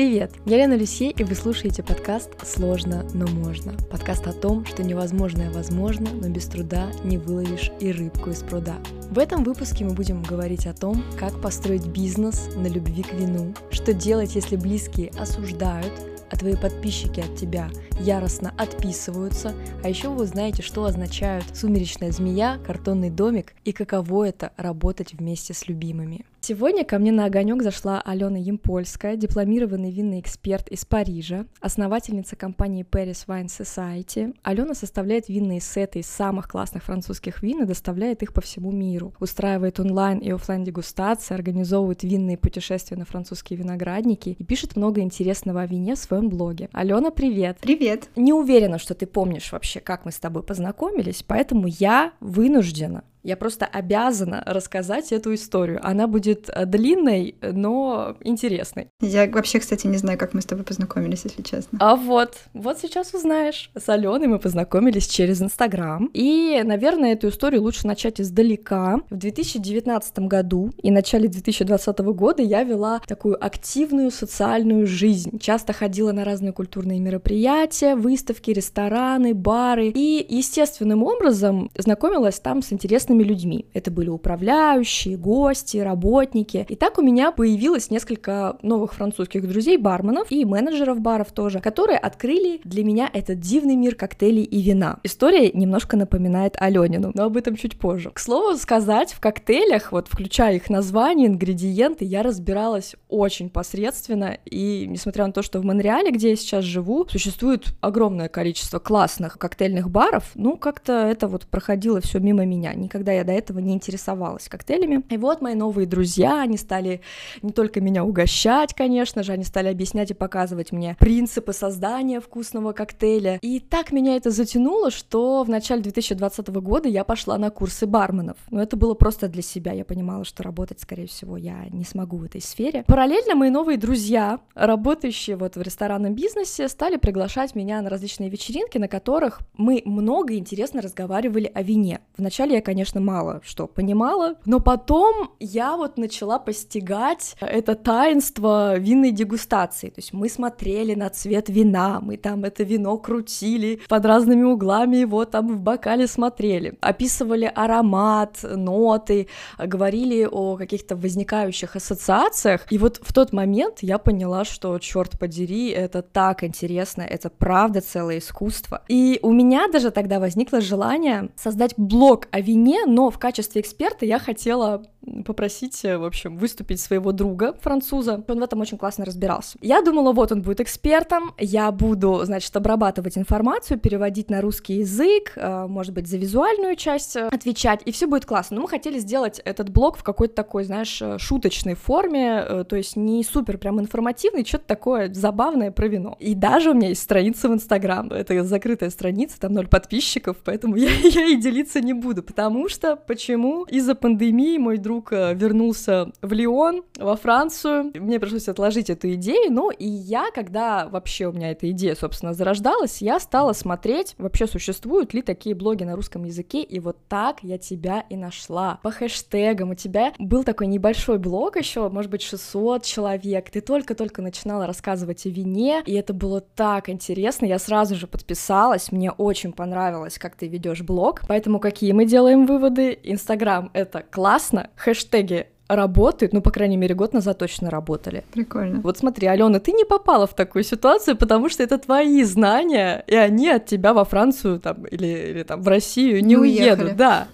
Привет! Я Лена Люсье, и вы слушаете подкаст «Сложно, но можно». Подкаст о том, что невозможное возможно, но без труда не выловишь и рыбку из пруда. В этом выпуске мы будем говорить о том, как построить бизнес на любви к вину, что делать, если близкие осуждают, а твои подписчики от тебя яростно отписываются, а еще вы узнаете, что означают сумеречная змея, картонный домик и каково это работать вместе с любимыми. Сегодня ко мне на огонек зашла Алена Емпольская, дипломированный винный эксперт из Парижа, основательница компании Paris Wine Society. Алена составляет винные сеты из самых классных французских вин и доставляет их по всему миру. Устраивает онлайн и офлайн дегустации, организовывает винные путешествия на французские виноградники и пишет много интересного о вине в своем блоге. Алена, привет! Привет! Не уверена, что ты помнишь вообще, как мы с тобой познакомились, поэтому я вынуждена я просто обязана рассказать эту историю. Она будет э, длинной, но интересной. Я вообще, кстати, не знаю, как мы с тобой познакомились, если честно. А вот, вот сейчас узнаешь. С Аленой мы познакомились через Инстаграм. И, наверное, эту историю лучше начать издалека. В 2019 году и начале 2020 года я вела такую активную социальную жизнь. Часто ходила на разные культурные мероприятия, выставки, рестораны, бары. И естественным образом знакомилась там с интересными интересными людьми. Это были управляющие, гости, работники. И так у меня появилось несколько новых французских друзей, барменов и менеджеров баров тоже, которые открыли для меня этот дивный мир коктейлей и вина. История немножко напоминает Аленину, но об этом чуть позже. К слову сказать, в коктейлях, вот включая их название, ингредиенты, я разбиралась очень посредственно, и несмотря на то, что в Монреале, где я сейчас живу, существует огромное количество классных коктейльных баров, ну, как-то это вот проходило все мимо меня. Никогда никогда я до этого не интересовалась коктейлями. И вот мои новые друзья, они стали не только меня угощать, конечно же, они стали объяснять и показывать мне принципы создания вкусного коктейля. И так меня это затянуло, что в начале 2020 года я пошла на курсы барменов. Но это было просто для себя. Я понимала, что работать, скорее всего, я не смогу в этой сфере. Параллельно мои новые друзья, работающие вот в ресторанном бизнесе, стали приглашать меня на различные вечеринки, на которых мы много интересно разговаривали о вине. Вначале я, конечно, конечно, мало что понимала, но потом я вот начала постигать это таинство винной дегустации, то есть мы смотрели на цвет вина, мы там это вино крутили под разными углами, его там в бокале смотрели, описывали аромат, ноты, говорили о каких-то возникающих ассоциациях, и вот в тот момент я поняла, что, черт подери, это так интересно, это правда целое искусство. И у меня даже тогда возникло желание создать блог о вине, но в качестве эксперта я хотела попросить, э, в общем, выступить своего друга, француза. Он в этом очень классно разбирался. Я думала, вот он будет экспертом, я буду, значит, обрабатывать информацию, переводить на русский язык, э, может быть, за визуальную часть э, отвечать, и все будет классно. Но мы хотели сделать этот блог в какой-то такой, знаешь, шуточной форме, то есть не супер прям информативный, что-то такое забавное про вино. И даже у меня есть страница в Инстаграм, это закрытая страница, там ноль подписчиков, поэтому я, я и делиться не буду, потому что, почему? Из-за пандемии мой друг друг э, вернулся в Лион, во Францию. Мне пришлось отложить эту идею, ну и я, когда вообще у меня эта идея, собственно, зарождалась, я стала смотреть, вообще существуют ли такие блоги на русском языке, и вот так я тебя и нашла. По хэштегам у тебя был такой небольшой блог еще, может быть, 600 человек, ты только-только начинала рассказывать о вине, и это было так интересно, я сразу же подписалась, мне очень понравилось, как ты ведешь блог, поэтому какие мы делаем выводы? Инстаграм — это классно, хэштеги работают, ну, по крайней мере, год назад точно работали. Прикольно. Вот смотри, Алена, ты не попала в такую ситуацию, потому что это твои знания, и они от тебя во Францию там или, или там в Россию не, не уедут. Уехали. Да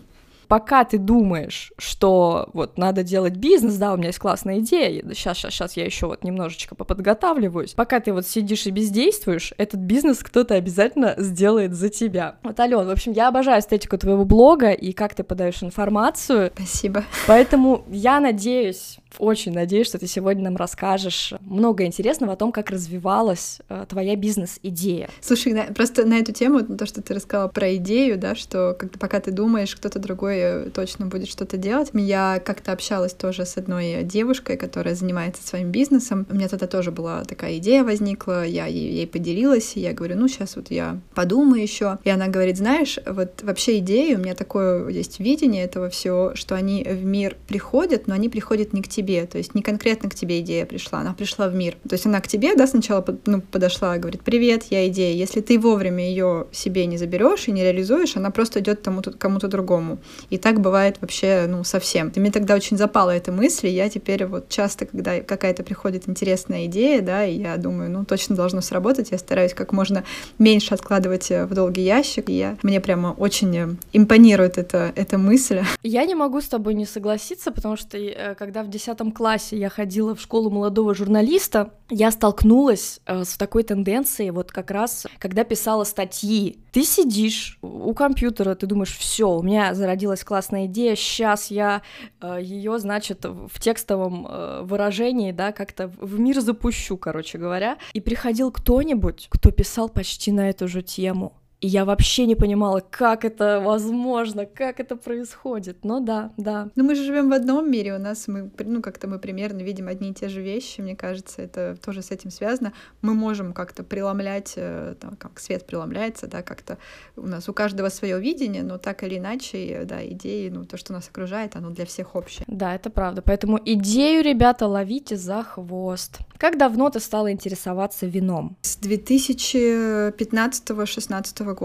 пока ты думаешь, что вот надо делать бизнес, да, у меня есть классная идея, сейчас, сейчас, сейчас я еще вот немножечко поподготавливаюсь, пока ты вот сидишь и бездействуешь, этот бизнес кто-то обязательно сделает за тебя. Вот, Ален, в общем, я обожаю эстетику твоего блога и как ты подаешь информацию. Спасибо. Поэтому я надеюсь, очень надеюсь, что ты сегодня нам расскажешь много интересного о том, как развивалась э, твоя бизнес-идея. Слушай, на, просто на эту тему, то, что ты рассказала про идею, да, что когда, пока ты думаешь, кто-то другой головой точно будет что-то делать. Я как-то общалась тоже с одной девушкой, которая занимается своим бизнесом. У меня тогда тоже была такая идея возникла, я ей, ей поделилась, и я говорю, ну, сейчас вот я подумаю еще. И она говорит, знаешь, вот вообще идеи, у меня такое есть видение этого всего, что они в мир приходят, но они приходят не к тебе, то есть не конкретно к тебе идея пришла, она пришла в мир. То есть она к тебе, да, сначала ну, подошла и говорит, привет, я идея. Если ты вовремя ее себе не заберешь и не реализуешь, она просто идет кому-то другому. И так бывает вообще, ну, совсем. И мне тогда очень запала эта мысль, и я теперь вот часто, когда какая-то приходит интересная идея, да, и я думаю, ну, точно должно сработать, я стараюсь как можно меньше откладывать в долгий ящик, и я, мне прямо очень импонирует эта, эта мысль. Я не могу с тобой не согласиться, потому что э, когда в 10 классе я ходила в школу молодого журналиста, я столкнулась э, с такой тенденцией, вот как раз, когда писала статьи. Ты сидишь у компьютера, ты думаешь, все, у меня зародилась классная идея, сейчас я э, ее, значит, в текстовом выражении, да, как-то в мир запущу, короче говоря. И приходил кто-нибудь, кто писал почти на эту же тему. И я вообще не понимала, как это возможно, как это происходит. Но да, да. Ну мы же живем в одном мире, у нас мы, ну как-то мы примерно видим одни и те же вещи, мне кажется, это тоже с этим связано. Мы можем как-то преломлять, э, там, как свет преломляется, да, как-то у нас у каждого свое видение, но так или иначе, да, идеи, ну то, что нас окружает, оно для всех общее. Да, это правда. Поэтому идею, ребята, ловите за хвост. Как давно ты стала интересоваться вином? С 2015-16 года.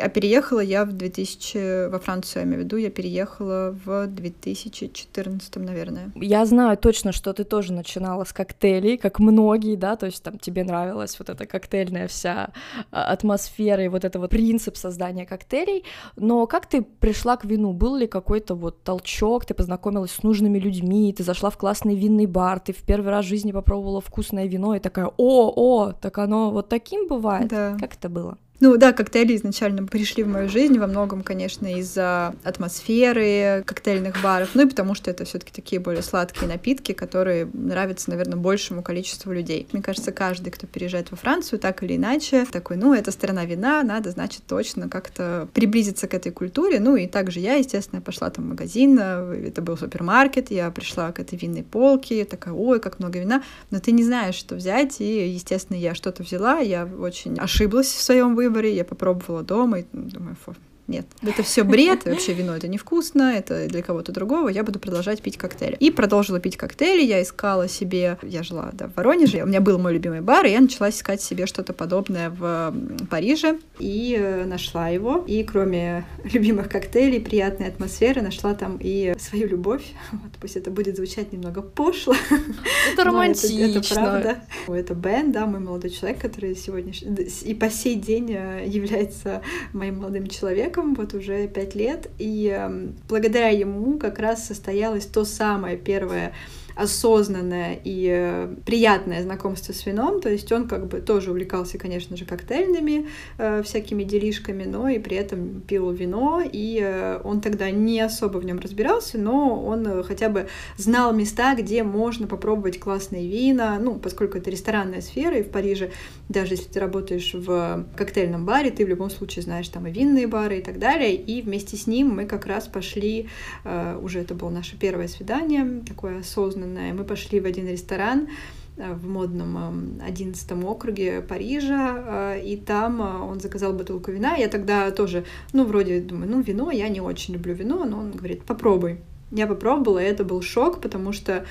А переехала я в 2000 во Францию, я имею в виду, я переехала в 2014, наверное. Я знаю точно, что ты тоже начинала с коктейлей, как многие, да, то есть там тебе нравилась вот эта коктейльная вся а, атмосфера и вот это вот принцип создания коктейлей, но как ты пришла к вину? Был ли какой-то вот толчок, ты познакомилась с нужными людьми, ты зашла в классный винный бар, ты в первый раз в жизни попробовала вкусное вино и такая, о, о, так оно вот таким бывает? Да. Как это было? Ну да, коктейли изначально пришли в мою жизнь во многом, конечно, из-за атмосферы коктейльных баров, ну и потому что это все таки такие более сладкие напитки, которые нравятся, наверное, большему количеству людей. Мне кажется, каждый, кто переезжает во Францию, так или иначе, такой, ну, это страна вина, надо, значит, точно как-то приблизиться к этой культуре. Ну и также я, естественно, пошла там в магазин, это был супермаркет, я пришла к этой винной полке, такая, ой, как много вина, но ты не знаешь, что взять, и, естественно, я что-то взяла, я очень ошиблась в своем выборе, выборе, я попробовала дома и думаю, фу, нет, это все бред, вообще вино это невкусно, это для кого-то другого, я буду продолжать пить коктейли. И продолжила пить коктейли, я искала себе, я жила да, в Воронеже, у меня был мой любимый бар, и я начала искать себе что-то подобное в Париже, и э, нашла его. И кроме любимых коктейлей, приятной атмосферы, нашла там и свою любовь. Вот пусть это будет звучать немного пошло. Это романтично. Это, это правда. Это Бен, да, мой молодой человек, который сегодня и по сей день э, является моим молодым человеком, человеком вот уже пять лет, и эм, благодаря ему как раз состоялось то самое первое осознанное и э, приятное знакомство с вином. То есть он как бы тоже увлекался, конечно же, коктейльными э, всякими делишками, но и при этом пил вино, и э, он тогда не особо в нем разбирался, но он э, хотя бы знал места, где можно попробовать классные вина, ну, поскольку это ресторанная сфера, и в Париже, даже если ты работаешь в коктейльном баре, ты в любом случае знаешь там и винные бары и так далее, и вместе с ним мы как раз пошли, э, уже это было наше первое свидание, такое осознанное осознанное. Мы пошли в один ресторан э, в модном 11 эм, округе Парижа, э, и там э, он заказал бутылку вина. Я тогда тоже, ну, вроде думаю, ну, вино, я не очень люблю вино, но он говорит, попробуй. Я попробовала, и это был шок, потому что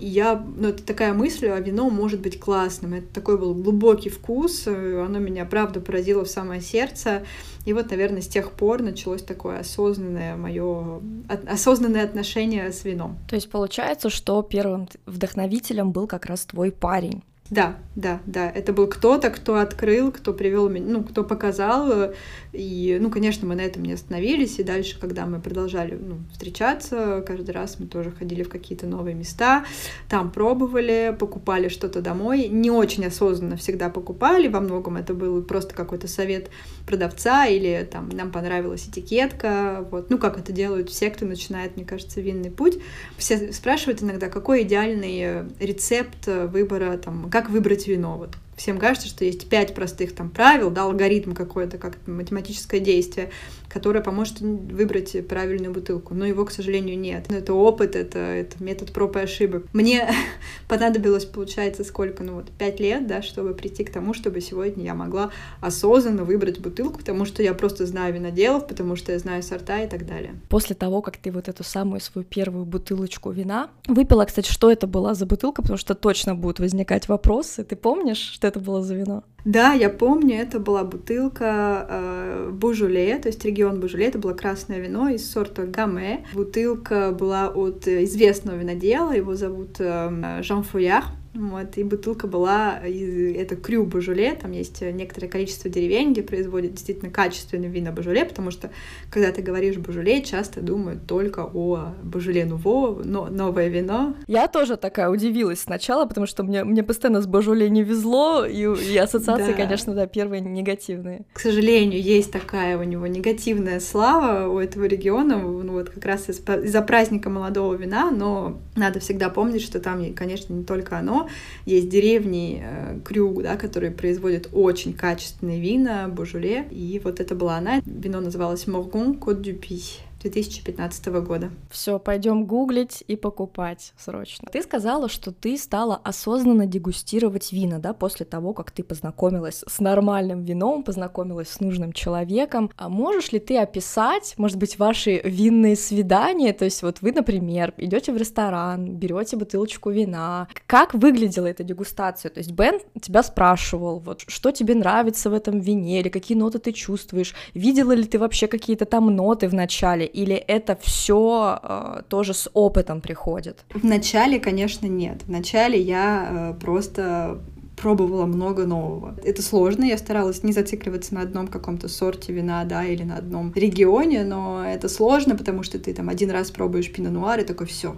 я, ну, это такая мысль, а вино может быть классным. Это такой был глубокий вкус, оно меня, правда, поразило в самое сердце. И вот, наверное, с тех пор началось такое осознанное мое, осознанное отношение с вином. То есть получается, что первым вдохновителем был как раз твой парень. Да, да, да. Это был кто-то, кто открыл, кто привел меня, ну, кто показал. И, ну, конечно, мы на этом не остановились. И дальше, когда мы продолжали ну, встречаться, каждый раз мы тоже ходили в какие-то новые места, там пробовали, покупали что-то домой. Не очень осознанно всегда покупали. Во многом это был просто какой-то совет продавца или там нам понравилась этикетка. Вот. Ну, как это делают все, кто начинает, мне кажется, винный путь. Все спрашивают иногда, какой идеальный рецепт выбора там как выбрать вино. Вот всем кажется, что есть пять простых там правил, да, алгоритм какой-то, как математическое действие, которое поможет выбрать правильную бутылку. Но его, к сожалению, нет. Это опыт, это, это метод проб и ошибок. Мне понадобилось, получается, сколько, ну вот, пять лет, да, чтобы прийти к тому, чтобы сегодня я могла осознанно выбрать бутылку, потому что я просто знаю виноделов, потому что я знаю сорта и так далее. После того, как ты вот эту самую свою первую бутылочку вина выпила, кстати, что это была за бутылка, потому что точно будут возникать вопросы. Ты помнишь, что это было за вино? Да, я помню, это была бутылка э, Бужуле, то есть регион Бужуле, это было красное вино из сорта Гаме. Бутылка была от известного винодела, его зовут э, Жан Фуяр. Вот, и бутылка была, из, это крю Божуле, там есть некоторое количество деревень, где производят действительно качественное вино Божуле, потому что, когда ты говоришь Божуле, часто думают только о Божуле Нуво, но новое вино. Я тоже такая удивилась сначала, потому что мне, мне постоянно с Божуле не везло, и, и ассоциации, да. конечно, да, первые негативные. К сожалению, есть такая у него негативная слава у этого региона, ну вот как раз из- из-за праздника молодого вина, но надо всегда помнить, что там, конечно, не только оно, есть деревни э, Крюг, да, которые производят очень качественные вина, божуле. И вот это была она. Вино называлось Моргон Кот Дюпи. 2015 года. Все, пойдем гуглить и покупать срочно. Ты сказала, что ты стала осознанно дегустировать вина, да, после того, как ты познакомилась с нормальным вином, познакомилась с нужным человеком. А можешь ли ты описать, может быть, ваши винные свидания? То есть вот вы, например, идете в ресторан, берете бутылочку вина. Как выглядела эта дегустация? То есть Бен тебя спрашивал, вот что тебе нравится в этом вине, или какие ноты ты чувствуешь? Видела ли ты вообще какие-то там ноты в начале? Или это все э, тоже с опытом приходит? В начале, конечно, нет. В начале я э, просто пробовала много нового. Это сложно, я старалась не зацикливаться на одном каком-то сорте вина, да, или на одном регионе, но это сложно, потому что ты там один раз пробуешь пино-нуар и такой, все,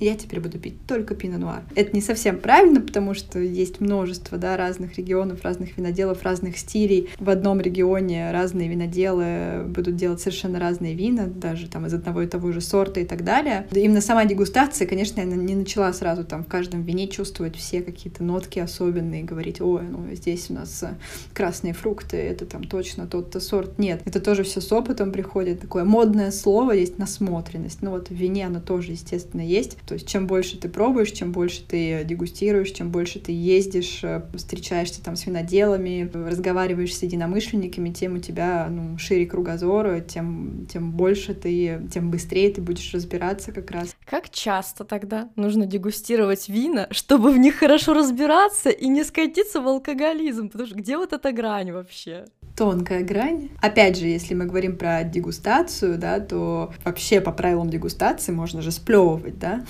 я теперь буду пить только пино-нуар. Это не совсем правильно, потому что есть множество да, разных регионов, разных виноделов, разных стилей. В одном регионе разные виноделы будут делать совершенно разные вина, даже там из одного и того же сорта и так далее. Именно сама дегустация, конечно, я не начала сразу там в каждом вине чувствовать все какие-то нотки особенные, говорить, ой, ну здесь у нас э, красные фрукты, это там точно тот-то сорт. Нет, это тоже все с опытом приходит. Такое модное слово есть насмотренность. Ну вот в вине оно тоже, естественно, есть. То есть чем больше ты пробуешь, чем больше ты дегустируешь, чем больше ты ездишь, э, встречаешься там с виноделами, разговариваешь с единомышленниками, тем у тебя ну, шире кругозор, тем, тем больше ты, тем быстрее ты будешь разбираться как раз. Как часто тогда нужно дегустировать вина, чтобы в них хорошо разбираться и не скатиться в алкоголизм? Потому что где вот эта грань вообще? Тонкая грань. Опять же, если мы говорим про дегустацию, да, то вообще по правилам дегустации можно же сплевывать, да?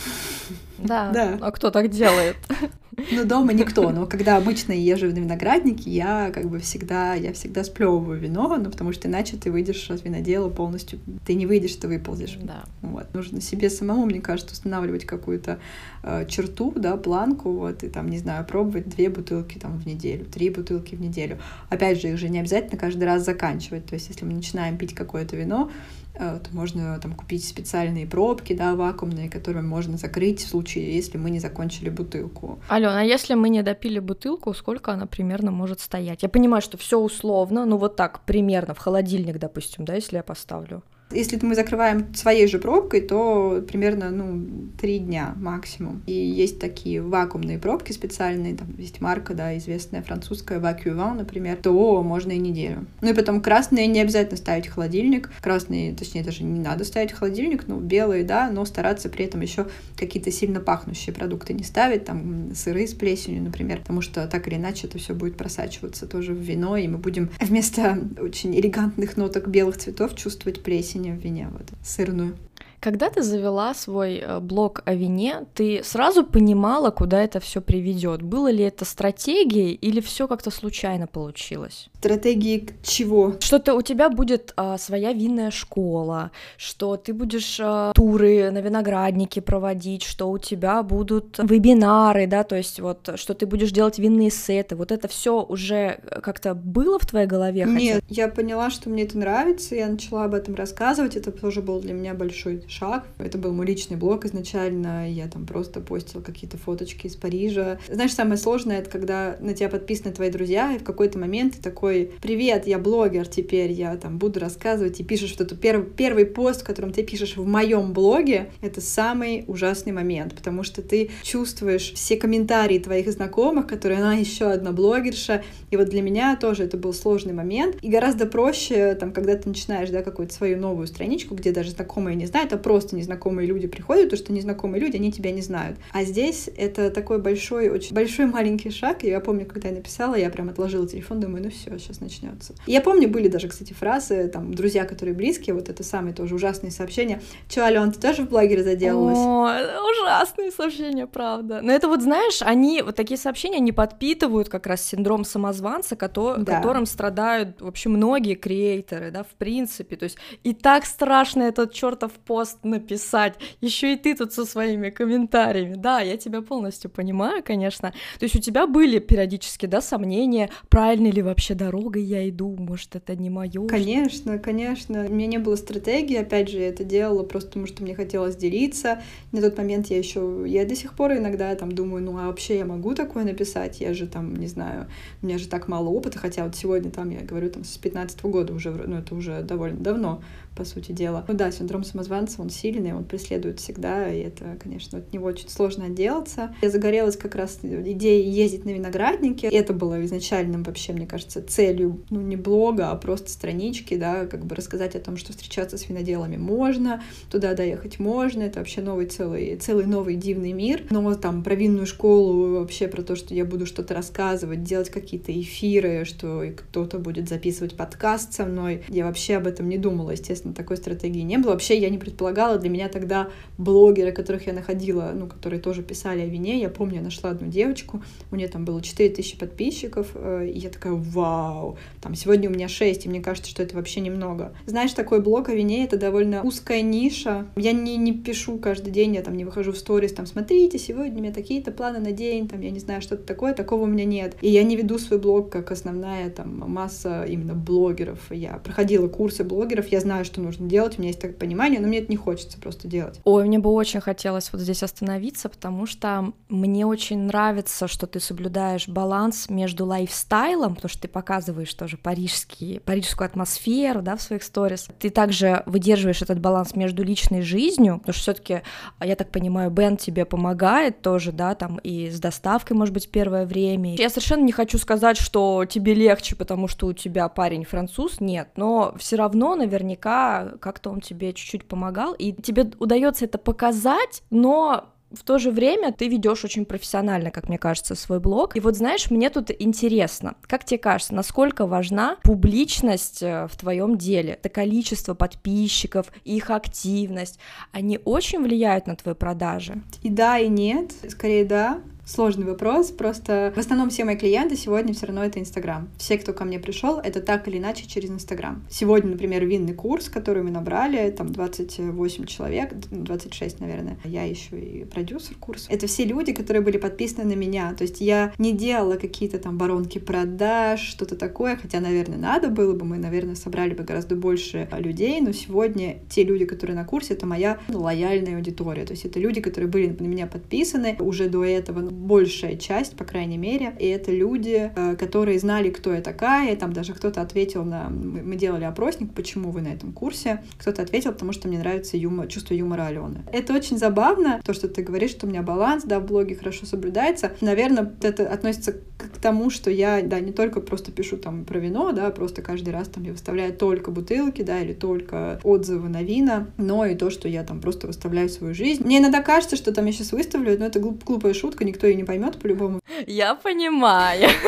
Да. да. А кто так делает? Ну, дома никто, но когда обычно езжу на виноградники, я как бы всегда, я всегда сплевываю вино, ну, потому что иначе ты выйдешь от винодела полностью, ты не выйдешь, ты выползешь. Да. Вот. Нужно себе самому, мне кажется, устанавливать какую-то э, черту, да, планку, вот, и там, не знаю, пробовать две бутылки там в неделю, три бутылки в неделю. Опять же, их же не обязательно каждый раз заканчивать, то есть если мы начинаем пить какое-то вино, То можно там купить специальные пробки, да, вакуумные, которые можно закрыть в случае, если мы не закончили бутылку. Алена, а если мы не допили бутылку, сколько она примерно может стоять? Я понимаю, что все условно, ну вот так примерно в холодильник, допустим, да, если я поставлю. Если мы закрываем своей же пробкой, то примерно, ну, три дня максимум. И есть такие вакуумные пробки специальные, там есть марка, да, известная французская, Vacuvant, например, то можно и неделю. Ну и потом красные не обязательно ставить в холодильник. Красные, точнее, даже не надо ставить в холодильник, ну, белые, да, но стараться при этом еще какие-то сильно пахнущие продукты не ставить, там, сыры с плесенью, например, потому что так или иначе это все будет просачиваться тоже в вино, и мы будем вместо очень элегантных ноток белых цветов чувствовать плесень плесень в вот, сырную. Когда ты завела свой э, блог о вине, ты сразу понимала, куда это все приведет? Было ли это стратегией или все как-то случайно получилось? Стратегии чего? Что-то у тебя будет а, своя винная школа, что ты будешь а, туры на винограднике проводить, что у тебя будут вебинары, да, то есть вот, что ты будешь делать винные сеты. Вот это все уже как-то было в твоей голове? Нет, хотя? я поняла, что мне это нравится, я начала об этом рассказывать, это тоже был для меня большой шаг. Это был мой личный блог изначально, я там просто постила какие-то фоточки из Парижа. Знаешь, самое сложное, это когда на тебя подписаны твои друзья, и в какой-то момент ты такой, привет, я блогер теперь, я там буду рассказывать, и пишешь вот эту пер первый пост, в котором ты пишешь в моем блоге, это самый ужасный момент, потому что ты чувствуешь все комментарии твоих знакомых, которые она еще одна блогерша, и вот для меня тоже это был сложный момент, и гораздо проще, там, когда ты начинаешь, да, какую-то свою новую страничку, где даже знакомые не знают, а просто незнакомые люди приходят, потому что незнакомые люди, они тебя не знают. А здесь это такой большой, очень большой маленький шаг, и я помню, когда я написала, я прям отложила телефон, думаю, ну все, сейчас начнется. Я помню, были даже, кстати, фразы, там, друзья, которые близкие, вот это самые тоже ужасные сообщения. Че, Ален, ты тоже в блогере заделалась? О, ужасные сообщения, правда. Но это вот, знаешь, они, вот такие сообщения, они подпитывают как раз синдром самозванца, кото- да. которым страдают вообще многие креаторы, да, в принципе. То есть и так страшно этот чертов пост написать, еще и ты тут со своими комментариями. Да, я тебя полностью понимаю, конечно. То есть у тебя были периодически, да, сомнения, правильной ли вообще дорогой я иду, может, это не мое. Конечно, конечно. У меня не было стратегии, опять же, я это делала просто потому, что мне хотелось делиться. На тот момент я еще, я до сих пор иногда там думаю, ну а вообще я могу такое написать? Я же там, не знаю, у меня же так мало опыта, хотя вот сегодня там, я говорю, там с 15 года уже, ну это уже довольно давно, по сути дела. Ну да, синдром самозванца, он сильный, он преследует всегда, и это, конечно, от него очень сложно отделаться. Я загорелась как раз идеей ездить на винограднике. Это было изначальным вообще, мне кажется, целью, ну, не блога, а просто странички, да, как бы рассказать о том, что встречаться с виноделами можно, туда доехать можно, это вообще новый целый, целый новый дивный мир. Но там про винную школу, вообще про то, что я буду что-то рассказывать, делать какие-то эфиры, что кто-то будет записывать подкаст со мной, я вообще об этом не думала, естественно, такой стратегии не было. Вообще я не предполагала, для меня тогда блогеры, которых я находила, ну, которые тоже писали о вине, я помню, я нашла одну девочку, у нее там было 4000 подписчиков, э, и я такая, вау, там сегодня у меня 6, и мне кажется, что это вообще немного. Знаешь, такой блог о вине — это довольно узкая ниша. Я не, не пишу каждый день, я там не выхожу в сторис, там, смотрите, сегодня у меня такие-то планы на день, там, я не знаю, что-то такое, такого у меня нет. И я не веду свой блог как основная там масса именно блогеров. Я проходила курсы блогеров, я знаю, что нужно делать, у меня есть такое понимание, но мне это не хочется просто делать. Ой, мне бы очень хотелось вот здесь остановиться, потому что мне очень нравится, что ты соблюдаешь баланс между лайфстайлом, потому что ты показываешь тоже парижский, парижскую атмосферу, да, в своих сторис. Ты также выдерживаешь этот баланс между личной жизнью, потому что все таки я так понимаю, Бен тебе помогает тоже, да, там и с доставкой, может быть, первое время. Я совершенно не хочу сказать, что тебе легче, потому что у тебя парень француз, нет, но все равно наверняка как-то он тебе чуть-чуть помогал, и тебе удается это показать, но в то же время ты ведешь очень профессионально, как мне кажется, свой блог. И вот знаешь, мне тут интересно, как тебе кажется, насколько важна публичность э, в твоем деле? Это количество подписчиков, их активность, они очень влияют на твои продажи? И да, и нет. Скорее да сложный вопрос. Просто в основном все мои клиенты сегодня все равно это Инстаграм. Все, кто ко мне пришел, это так или иначе через Инстаграм. Сегодня, например, винный курс, который мы набрали, там 28 человек, 26, наверное. Я еще и продюсер курса. Это все люди, которые были подписаны на меня. То есть я не делала какие-то там воронки продаж, что-то такое, хотя, наверное, надо было бы, мы, наверное, собрали бы гораздо больше людей, но сегодня те люди, которые на курсе, это моя лояльная аудитория. То есть это люди, которые были на меня подписаны уже до этого, большая часть, по крайней мере, и это люди, э, которые знали, кто я такая, и там даже кто-то ответил на... Мы делали опросник, почему вы на этом курсе. Кто-то ответил, потому что мне нравится юмор, чувство юмора Алены. Это очень забавно, то, что ты говоришь, что у меня баланс, да, в блоге хорошо соблюдается. Наверное, это относится к тому, что я, да, не только просто пишу там про вино, да, просто каждый раз там я выставляю только бутылки, да, или только отзывы на вина, но и то, что я там просто выставляю свою жизнь. Мне иногда кажется, что там я сейчас выставлю, но это глуп, глупая шутка, никто ее не поймет по-любому. Я понимаю.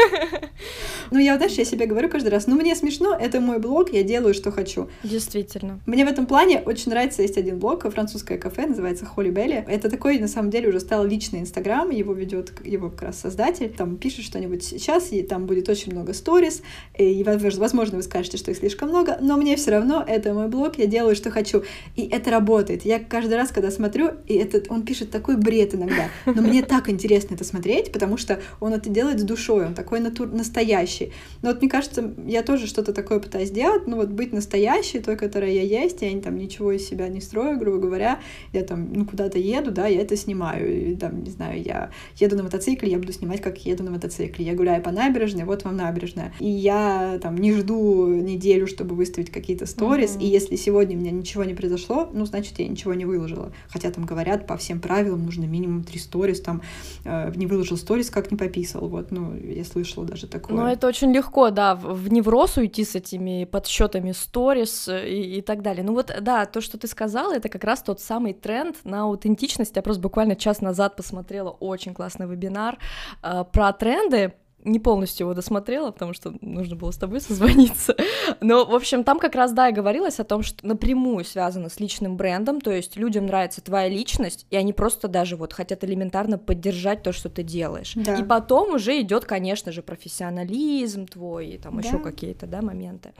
Ну, я, знаешь, я себе говорю каждый раз, ну, мне смешно, это мой блог, я делаю, что хочу. Действительно. Мне в этом плане очень нравится, есть один блог, французское кафе, называется Холли Белли. Это такой, на самом деле, уже стал личный инстаграм, его ведет его как раз создатель, там пишет что-нибудь сейчас, и там будет очень много сториз, и, возможно, вы скажете, что их слишком много, но мне все равно, это мой блог, я делаю, что хочу. И это работает. Я каждый раз, когда смотрю, и этот, он пишет такой бред иногда, но мне так интересно это смотреть, потому что он это делает с душой, он такой натур... настоящий, настоящий. Но вот мне кажется, я тоже что-то такое пытаюсь сделать, ну вот быть настоящей, той, которая я есть, я там ничего из себя не строю, грубо говоря, я там, ну, куда-то еду, да, я это снимаю, и, там, не знаю, я еду на мотоцикле, я буду снимать, как еду на мотоцикле, я гуляю по набережной, вот вам набережная, и я там не жду неделю, чтобы выставить какие-то сторис, mm-hmm. и если сегодня у меня ничего не произошло, ну, значит, я ничего не выложила, хотя там говорят, по всем правилам нужно минимум три сторис, там, э, не выложил сторис, как не пописал, вот, ну, я слышала даже такое. Ну, это очень легко, да, в, невроз уйти с этими подсчетами сторис и, и так далее. Ну вот, да, то, что ты сказала, это как раз тот самый тренд на аутентичность. Я просто буквально час назад посмотрела очень классный вебинар э, про тренды, не полностью его досмотрела, потому что нужно было с тобой созвониться. Но, в общем, там как раз, да, и говорилось о том, что напрямую связано с личным брендом, то есть людям нравится твоя личность, и они просто даже вот хотят элементарно поддержать то, что ты делаешь. Да. И потом уже идет, конечно же, профессионализм твой, и там да. еще какие-то, да, моменты.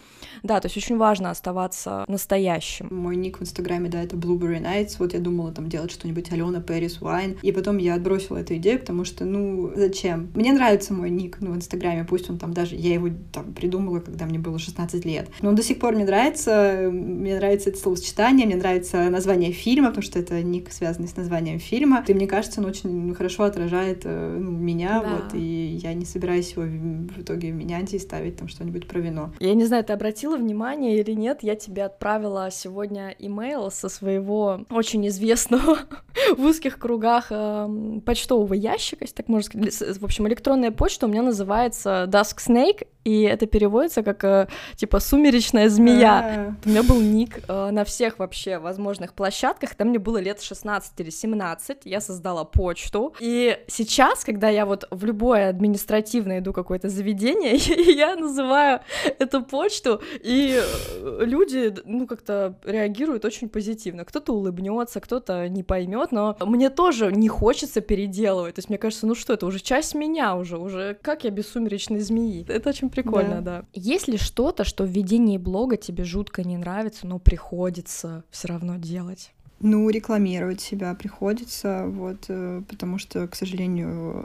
Да, то есть очень важно оставаться настоящим. Мой ник в Инстаграме, да, это Blueberry Nights, вот я думала там делать что-нибудь Алена Пэрис Вайн, и потом я отбросила эту идею, потому что, ну, зачем? Мне нравится мой ник, ник ну, в Инстаграме, пусть он там даже, я его там придумала, когда мне было 16 лет. Но он до сих пор мне нравится, мне нравится это словосочетание, мне нравится название фильма, потому что это ник, связанный с названием фильма. И мне кажется, он очень хорошо отражает э, ну, меня, да. вот, и я не собираюсь его в итоге менять и ставить там что-нибудь про вино. Я не знаю, ты обратила внимание или нет, я тебе отправила сегодня имейл со своего очень известного в узких кругах э, почтового ящика, если так можно сказать. В общем, электронная почта у меня называется Dusk Snake, и это переводится как э, типа сумеречная змея. А. У меня был ник э, на всех вообще возможных площадках, там мне было лет 16 или 17, я создала почту, и сейчас, когда я вот в любое административное иду какое-то заведение, я называю эту почту, и э, люди, ну, как-то реагируют очень позитивно. Кто-то улыбнется, кто-то не поймет, но мне тоже не хочется переделывать. То есть мне кажется, ну что, это уже часть меня уже, уже как я без сумеречной змеи? Это очень прикольно, да. да. Есть ли что-то, что в ведении блога тебе жутко не нравится, но приходится все равно делать? Ну, рекламировать себя приходится, вот, э, потому что, к сожалению,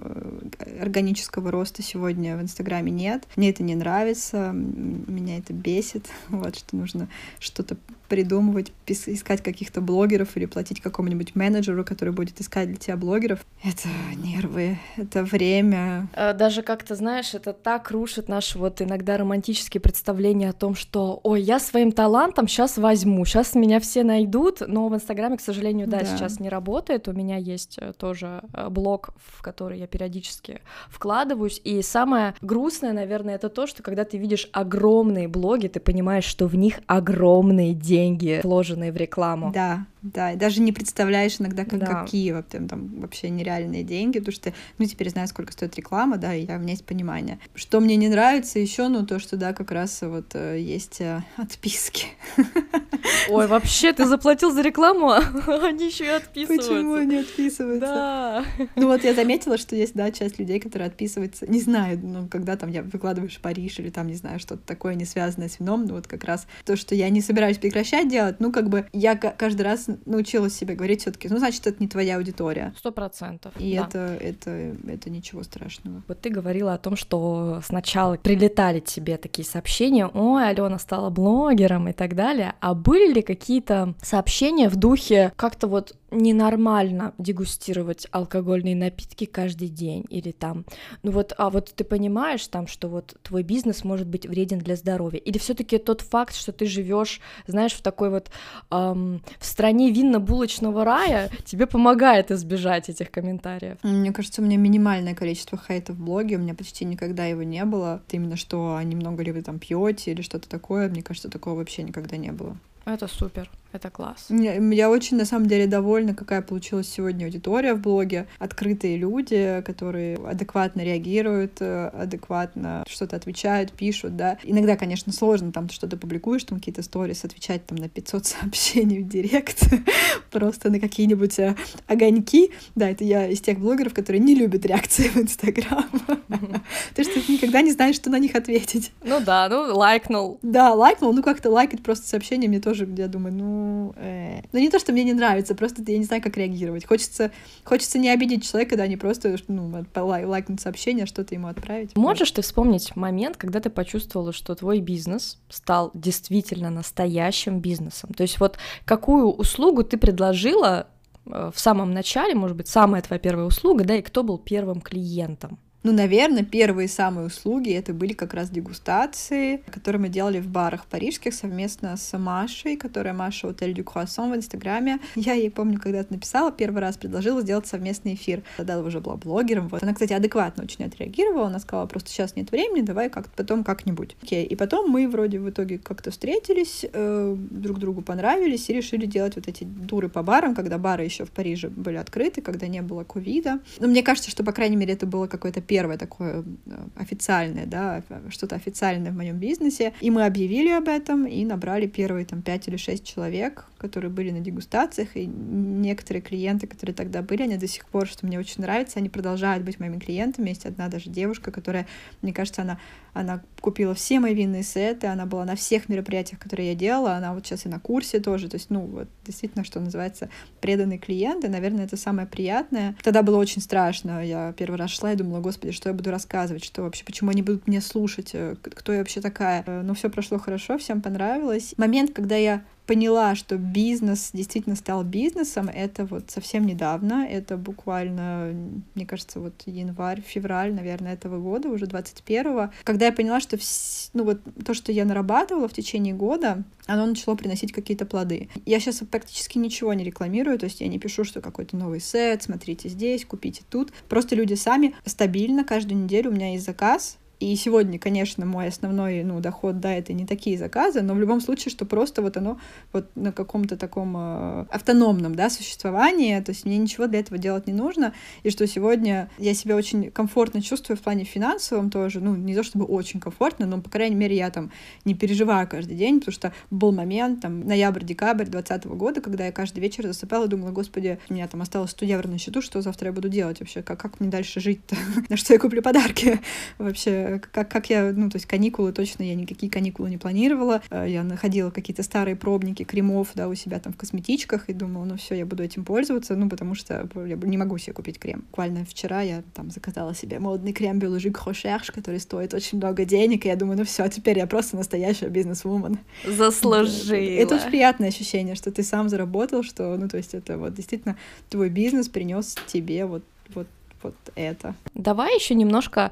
э, органического роста сегодня в Инстаграме нет. Мне это не нравится, меня это бесит, вот, что нужно что-то придумывать, искать каких-то блогеров или платить какому-нибудь менеджеру, который будет искать для тебя блогеров. Это нервы, это время. Э, даже как-то, знаешь, это так рушит наши вот иногда романтические представления о том, что, ой, я своим талантом сейчас возьму, сейчас меня все найдут, но в Инстаграме, к сожалению, да, да, сейчас не работает. У меня есть э, тоже э, блог, в который я периодически вкладываюсь, и самое грустное, наверное, это то, что когда ты видишь огромные блоги, ты понимаешь, что в них огромные деньги деньги, вложенные в рекламу. Да, да, и даже не представляешь иногда, как, да. какие там, там вообще нереальные деньги, потому что, ну, теперь знаю, сколько стоит реклама, да, и у меня есть понимание. Что мне не нравится еще, ну, то, что, да, как раз вот э, есть э, отписки. Ой, вообще, ты заплатил за рекламу, а они еще и отписываются. Почему они отписываются? Да. Ну вот я заметила, что есть, да, часть людей, которые отписываются, не знаю, ну, когда там я выкладываешь Париж или там, не знаю, что-то такое не связанное с вином, ну, вот как раз то, что я не собираюсь прекращать делать, ну, как бы я каждый раз научилась себе говорить все-таки, ну, значит, это не твоя аудитория. Сто процентов. И да. это, это, это ничего страшного. Вот ты говорила о том, что сначала прилетали тебе такие сообщения, ой, Алена стала блогером и так далее, а были ли какие-то сообщения в духе как-то вот ненормально дегустировать алкогольные напитки каждый день или там, ну вот, а вот ты понимаешь там, что вот твой бизнес может быть вреден для здоровья, или все-таки тот факт, что ты живешь, знаешь, в такой вот эм, в стране винно-булочного рая, тебе помогает избежать этих комментариев. Мне кажется, у меня минимальное количество хейта в блоге, у меня почти никогда его не было. Это именно что, немного ли вы там пьете или что-то такое, мне кажется, такого вообще никогда не было. Это супер. Это класс. Я очень, на самом деле, довольна, какая получилась сегодня аудитория в блоге. Открытые люди, которые адекватно реагируют, э, адекватно что-то отвечают, пишут, да. Иногда, конечно, сложно, там, что-то публикуешь, там, какие-то сторис, отвечать там на 500 сообщений в директ, просто на какие-нибудь э, огоньки. Да, это я из тех блогеров, которые не любят реакции в Инстаграм. Ты что никогда не знаешь, что на них ответить. Ну да, ну лайкнул. Да, лайкнул, ну как-то лайкать просто сообщение мне тоже, я думаю, ну э. ну не то, что мне не нравится, просто я не знаю, как реагировать. Хочется, хочется не обидеть человека, да, не просто ну, лайкнуть сообщение, что-то ему отправить. Можешь ты вспомнить момент, когда ты почувствовала, что твой бизнес стал действительно настоящим бизнесом? То есть вот какую услугу ты предложила э, в самом начале, может быть, самая твоя первая услуга, да, и кто был первым клиентом? Ну, наверное, первые самые услуги это были как раз дегустации, которые мы делали в барах парижских совместно с Машей, которая Маша Отель Дю Круассон в Инстаграме. Я ей, помню, когда-то написала, первый раз предложила сделать совместный эфир. Тогда уже была блогером. Вот. Она, кстати, адекватно очень отреагировала. Она сказала, просто сейчас нет времени, давай как-то потом как-нибудь. Окей. И потом мы вроде в итоге как-то встретились, э, друг другу понравились и решили делать вот эти дуры по барам, когда бары еще в Париже были открыты, когда не было ковида. Но мне кажется, что, по крайней мере, это было какое-то первое такое э, официальное, да, что-то официальное в моем бизнесе. И мы объявили об этом и набрали первые там пять или шесть человек, которые были на дегустациях, и некоторые клиенты, которые тогда были, они до сих пор, что мне очень нравится, они продолжают быть моими клиентами. Есть одна даже девушка, которая, мне кажется, она, она купила все мои винные сеты, она была на всех мероприятиях, которые я делала, она вот сейчас и на курсе тоже, то есть, ну, вот действительно, что называется, преданный клиент, и, наверное, это самое приятное. Тогда было очень страшно, я первый раз шла и думала, господи, что я буду рассказывать, что вообще, почему они будут меня слушать, э, кто я вообще такая. Э, но все прошло хорошо, всем понравилось. Момент, когда я поняла, что бизнес действительно стал бизнесом, это вот совсем недавно, это буквально, мне кажется, вот январь, февраль, наверное, этого года, уже 21-го, когда я поняла, что вс... ну вот то, что я нарабатывала в течение года, оно начало приносить какие-то плоды. Я сейчас практически ничего не рекламирую, то есть я не пишу, что какой-то новый сет, смотрите здесь, купите тут. Просто люди сами стабильно каждую неделю у меня есть заказ, и сегодня, конечно, мой основной ну, доход, да, это не такие заказы, но в любом случае, что просто вот оно вот на каком-то таком э, автономном, да, существовании, то есть мне ничего для этого делать не нужно, и что сегодня я себя очень комфортно чувствую в плане финансовом тоже, ну, не то чтобы очень комфортно, но, по крайней мере, я там не переживаю каждый день, потому что был момент, там, ноябрь-декабрь 2020 года, когда я каждый вечер засыпала и думала, господи, у меня там осталось 100 евро на счету, что завтра я буду делать вообще, как, как мне дальше жить-то, на что я куплю подарки? Вообще, как, как я, ну, то есть каникулы точно, я никакие каникулы не планировала. Э, я находила какие-то старые пробники кремов, да, у себя там в косметичках и думала, ну все, я буду этим пользоваться, ну, потому что я не могу себе купить крем. Буквально вчера я там заказала себе модный крем Biologique Recherche, который стоит очень много денег, и я думаю, ну все, теперь я просто настоящая бизнес-вумен. Заслужила. Это очень приятное ощущение, что ты сам заработал, что, ну, то есть это вот действительно твой бизнес принес тебе вот вот вот это. Давай еще немножко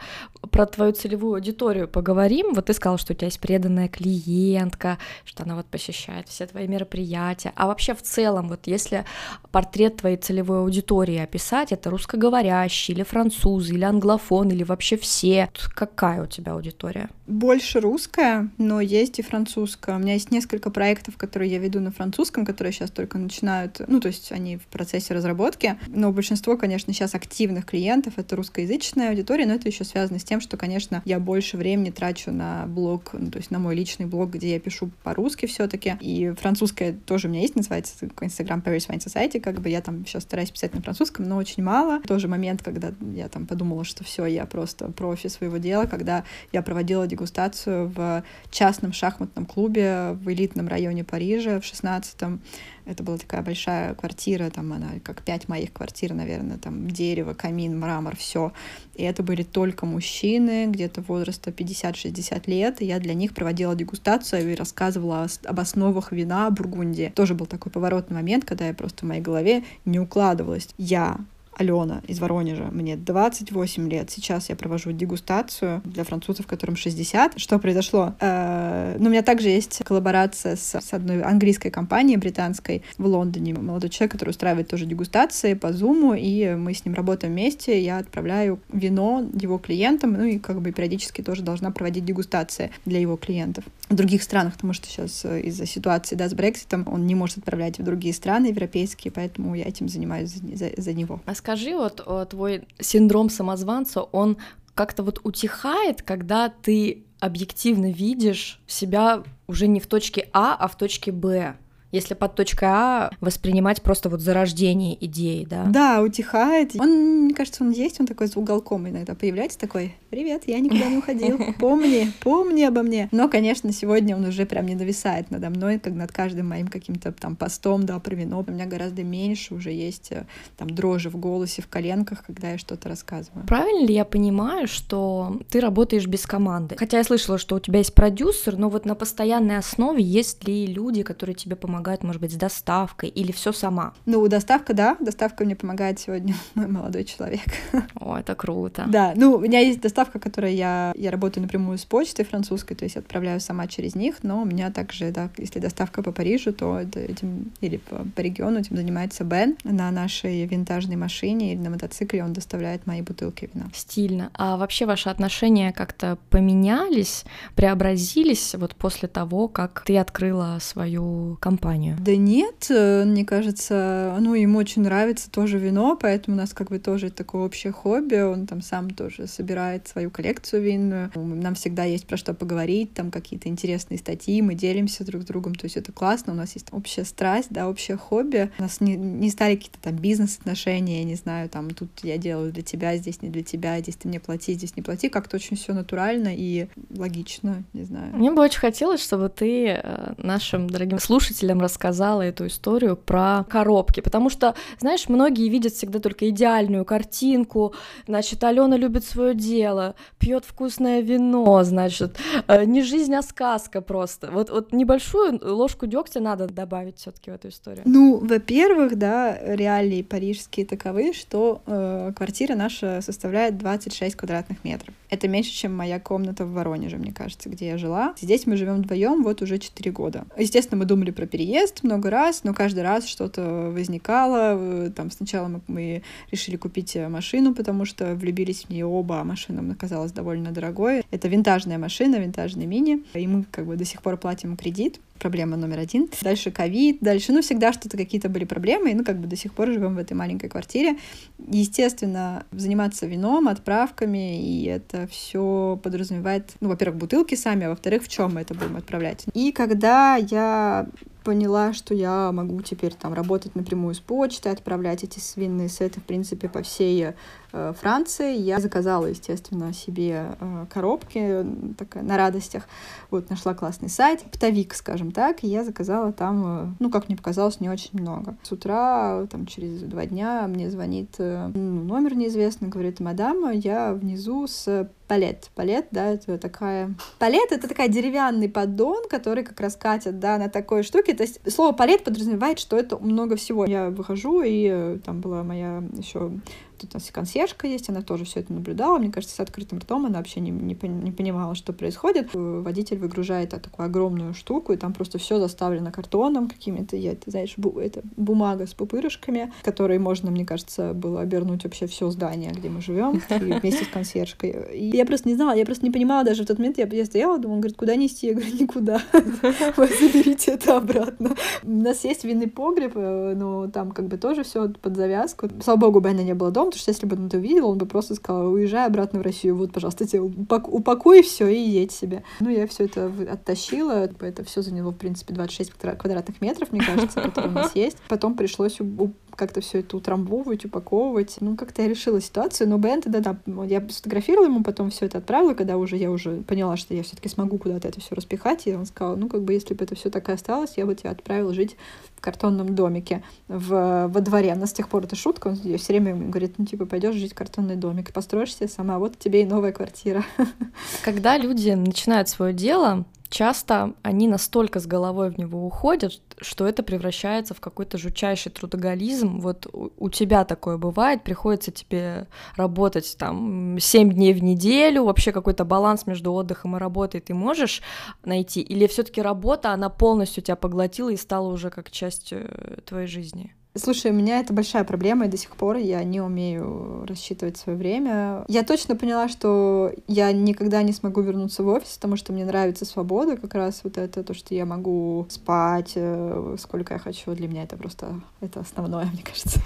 про твою целевую аудиторию поговорим. Вот ты сказала, что у тебя есть преданная клиентка, что она вот посещает все твои мероприятия. А вообще в целом, вот если портрет твоей целевой аудитории описать, это русскоговорящие, или французы, или англофон, или вообще все. Какая у тебя аудитория? Больше русская, но есть и французская. У меня есть несколько проектов, которые я веду на французском, которые сейчас только начинают, ну, то есть они в процессе разработки, но большинство, конечно, сейчас активных клиентов — это русскоязычная аудитория, но это еще связано с тем, что, конечно, я больше времени трачу на блог, ну, то есть на мой личный блог, где я пишу по-русски все таки И французская тоже у меня есть, называется Instagram Paris Wine Society, как бы я там сейчас стараюсь писать на французском, но очень мало. Тоже момент, когда я там подумала, что все, я просто профи своего дела, когда я проводила дегустацию в частном шахматном клубе в элитном районе Парижа в 16-м это была такая большая квартира, там она как пять моих квартир, наверное, там дерево, камин, мрамор, все. И это были только мужчины, где-то возраста 50-60 лет. И я для них проводила дегустацию и рассказывала об основах вина Бургундии. Тоже был такой поворотный момент, когда я просто в моей голове не укладывалась. Я Алена из Воронежа, мне 28 лет. Сейчас я провожу дегустацию для французов, которым 60. Что произошло? Э, ну, у меня также есть коллаборация с, с одной английской компанией британской в Лондоне. Молодой человек, который устраивает тоже дегустации по Зуму, и мы с ним работаем вместе. Я отправляю вино его клиентам, ну и как бы периодически тоже должна проводить дегустации для его клиентов. В других странах, потому что сейчас э, из-за ситуации да, с Брекситом он не может отправлять в другие страны европейские, поэтому я этим занимаюсь за, за, за него. А скажи, вот твой синдром самозванца, он как-то вот утихает, когда ты объективно видишь себя уже не в точке А, а в точке Б. Если под точкой А воспринимать просто вот зарождение идеи, да? Да, утихает. Он, мне кажется, он есть, он такой с уголком иногда появляется, такой, привет, я никуда не уходил, помни, помни обо мне. Но, конечно, сегодня он уже прям не нависает надо мной, как над каждым моим каким-то там постом, да, про вино. У меня гораздо меньше уже есть э, там дрожи в голосе, в коленках, когда я что-то рассказываю. Правильно ли я понимаю, что ты работаешь без команды? Хотя я слышала, что у тебя есть продюсер, но вот на постоянной основе есть ли люди, которые тебе помогают, может быть, с доставкой или все сама? Ну, доставка, да, доставка мне помогает сегодня мой молодой человек. О, это круто. Да, ну, у меня есть доставка, которая я, я работаю напрямую с почтой французской, то есть отправляю сама через них, но у меня также, да, если доставка по Парижу, то этим, или по, по региону этим занимается Бен на нашей винтажной машине или на мотоцикле он доставляет мои бутылки вина. Стильно. А вообще ваши отношения как-то поменялись, преобразились вот после того, как ты открыла свою компанию? Да нет, э, мне кажется, ну, ему очень нравится тоже вино, поэтому у нас как бы тоже такое общее хобби, он там сам тоже собирает свою коллекцию винную, нам всегда есть про что поговорить, там какие-то интересные статьи, мы делимся друг с другом, то есть это классно, у нас есть общая страсть, да, общее хобби, у нас не, не стали какие-то там бизнес-отношения, я не знаю, там тут я делаю для тебя, здесь не для тебя, здесь ты мне плати, здесь не плати, как-то очень все натурально и логично, не знаю. Мне бы очень хотелось, чтобы ты э, нашим дорогим слушателям рассказала эту историю про коробки, потому что, знаешь, многие видят всегда только идеальную картинку, значит, Алена любит свое дело, пьет вкусное вино, значит, э, не жизнь, а сказка просто. Вот, вот небольшую ложку дегтя надо добавить все-таки в эту историю. Ну, во-первых, да, реалии парижские таковы, что э, квартира наша составляет 26 квадратных метров. Это меньше, чем моя комната в Воронеже, мне кажется, где я жила. Здесь мы живем вдвоем вот уже 4 года. Естественно, мы думали про переезд много раз, но каждый раз что-то возникало. Там сначала мы, мы решили купить машину, потому что влюбились в нее оба, а машина оказалась довольно дорогой. Это винтажная машина, винтажный мини, и мы как бы до сих пор платим кредит проблема номер один. Дальше ковид, дальше, ну, всегда что-то какие-то были проблемы, и, ну, как бы до сих пор живем в этой маленькой квартире. Естественно, заниматься вином, отправками, и это все подразумевает, ну, во-первых, бутылки сами, а во-вторых, в чем мы это будем отправлять. И когда я поняла, что я могу теперь там работать напрямую с почтой, отправлять эти свинные сеты, в принципе, по всей э, Франции. Я заказала, естественно, себе э, коробки так, на радостях. Вот, нашла классный сайт, Птовик, скажем так, и я заказала там, э, ну, как мне показалось, не очень много. С утра, там, через два дня мне звонит э, ну, номер неизвестный, говорит, мадам, я внизу с палет. Палет, да, это такая... Палет — это такая деревянный поддон, который как раз катят, да, на такой штуке. То есть слово палет подразумевает, что это много всего. Я выхожу, и э, там была моя еще Тут у нас консьержка есть, она тоже все это наблюдала. Мне кажется, с открытым ртом она вообще не, не, не понимала, что происходит. Водитель выгружает такую огромную штуку, и там просто все заставлено картоном какими-то, я, ты знаешь, бу это бумага с пупырышками, которые можно, мне кажется, было обернуть вообще все здание, где мы живем, вместе с консьержкой. И я просто не знала, я просто не понимала даже в тот момент, я, я стояла, думала, говорит, куда нести? Я говорю, никуда. Вы заберите это обратно. У нас есть винный погреб, э, но там как бы тоже все под завязку. Слава богу, Бена не было дома, потому что если бы он это увидел, он бы просто сказал, уезжай обратно в Россию, вот, пожалуйста, тебе упакуй все и едь себе. Ну, я все это оттащила, это все заняло, в принципе, 26 квадратных метров, мне кажется, которые у нас есть. Потом пришлось как-то все это утрамбовывать, упаковывать. Ну, как-то я решила ситуацию, но Бен да, да, я сфотографировала ему, потом все это отправила, когда уже я уже поняла, что я все-таки смогу куда-то это все распихать, и он сказал, ну, как бы, если бы это все так и осталось, я бы тебя отправила жить в картонном домике в, во дворе. У нас с тех пор это шутка, он все время говорит, ну, типа, пойдешь жить в картонный домик, построишь себе сама, вот тебе и новая квартира. Когда люди начинают свое дело, часто они настолько с головой в него уходят, что это превращается в какой-то жутчайший трудоголизм. Вот у, тебя такое бывает, приходится тебе работать там 7 дней в неделю, вообще какой-то баланс между отдыхом и работой ты можешь найти, или все таки работа, она полностью тебя поглотила и стала уже как часть твоей жизни? Слушай, у меня это большая проблема, и до сих пор я не умею рассчитывать свое время. Я точно поняла, что я никогда не смогу вернуться в офис, потому что мне нравится свобода, как раз вот это, то, что я могу спать э, сколько я хочу. Для меня это просто это основное, мне кажется.